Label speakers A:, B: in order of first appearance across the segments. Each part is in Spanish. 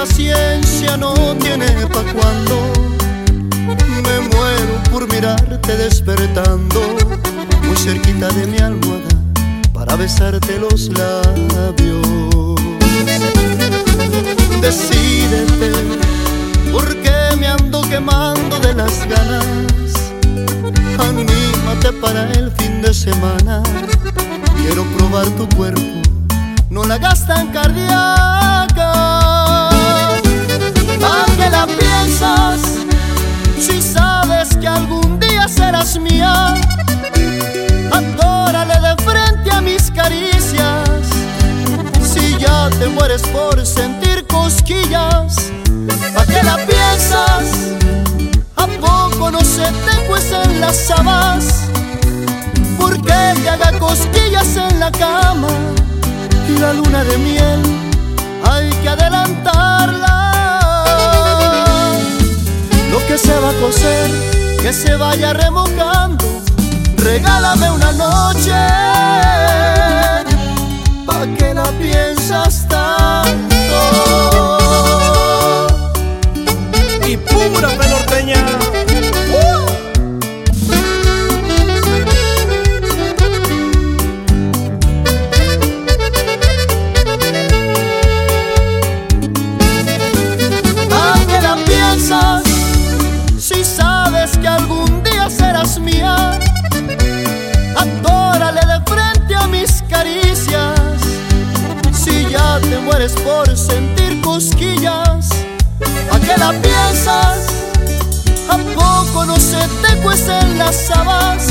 A: paciencia no tiene pa' cuando Me muero por mirarte despertando Muy cerquita de mi almohada Para besarte los labios. Decídete Porque me ando quemando de las ganas Anímate para el fin de semana. Quiero probar tu cuerpo No la hagas tan cardíaca. Mueres por sentir cosquillas, ¿a qué la piensas? ¿A poco no se te cuecen las habas? Porque te haga cosquillas en la cama y la luna de miel hay que adelantarla. Lo que se va a coser, que se vaya remojando. Regálame una noche, sentir cosquillas, ¿a qué la piensas? ¿A poco no se te cuecen las habas?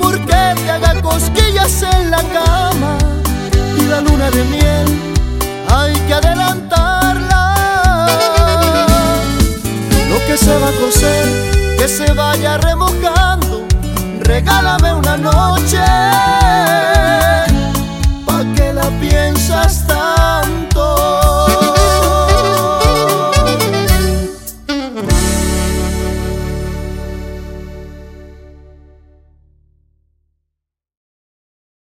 A: ¿Por qué te haga cosquillas en la cama y la luna de miel? Hay que adelantarla. Lo que se va a coser, que se vaya remojando. Regálame una noche,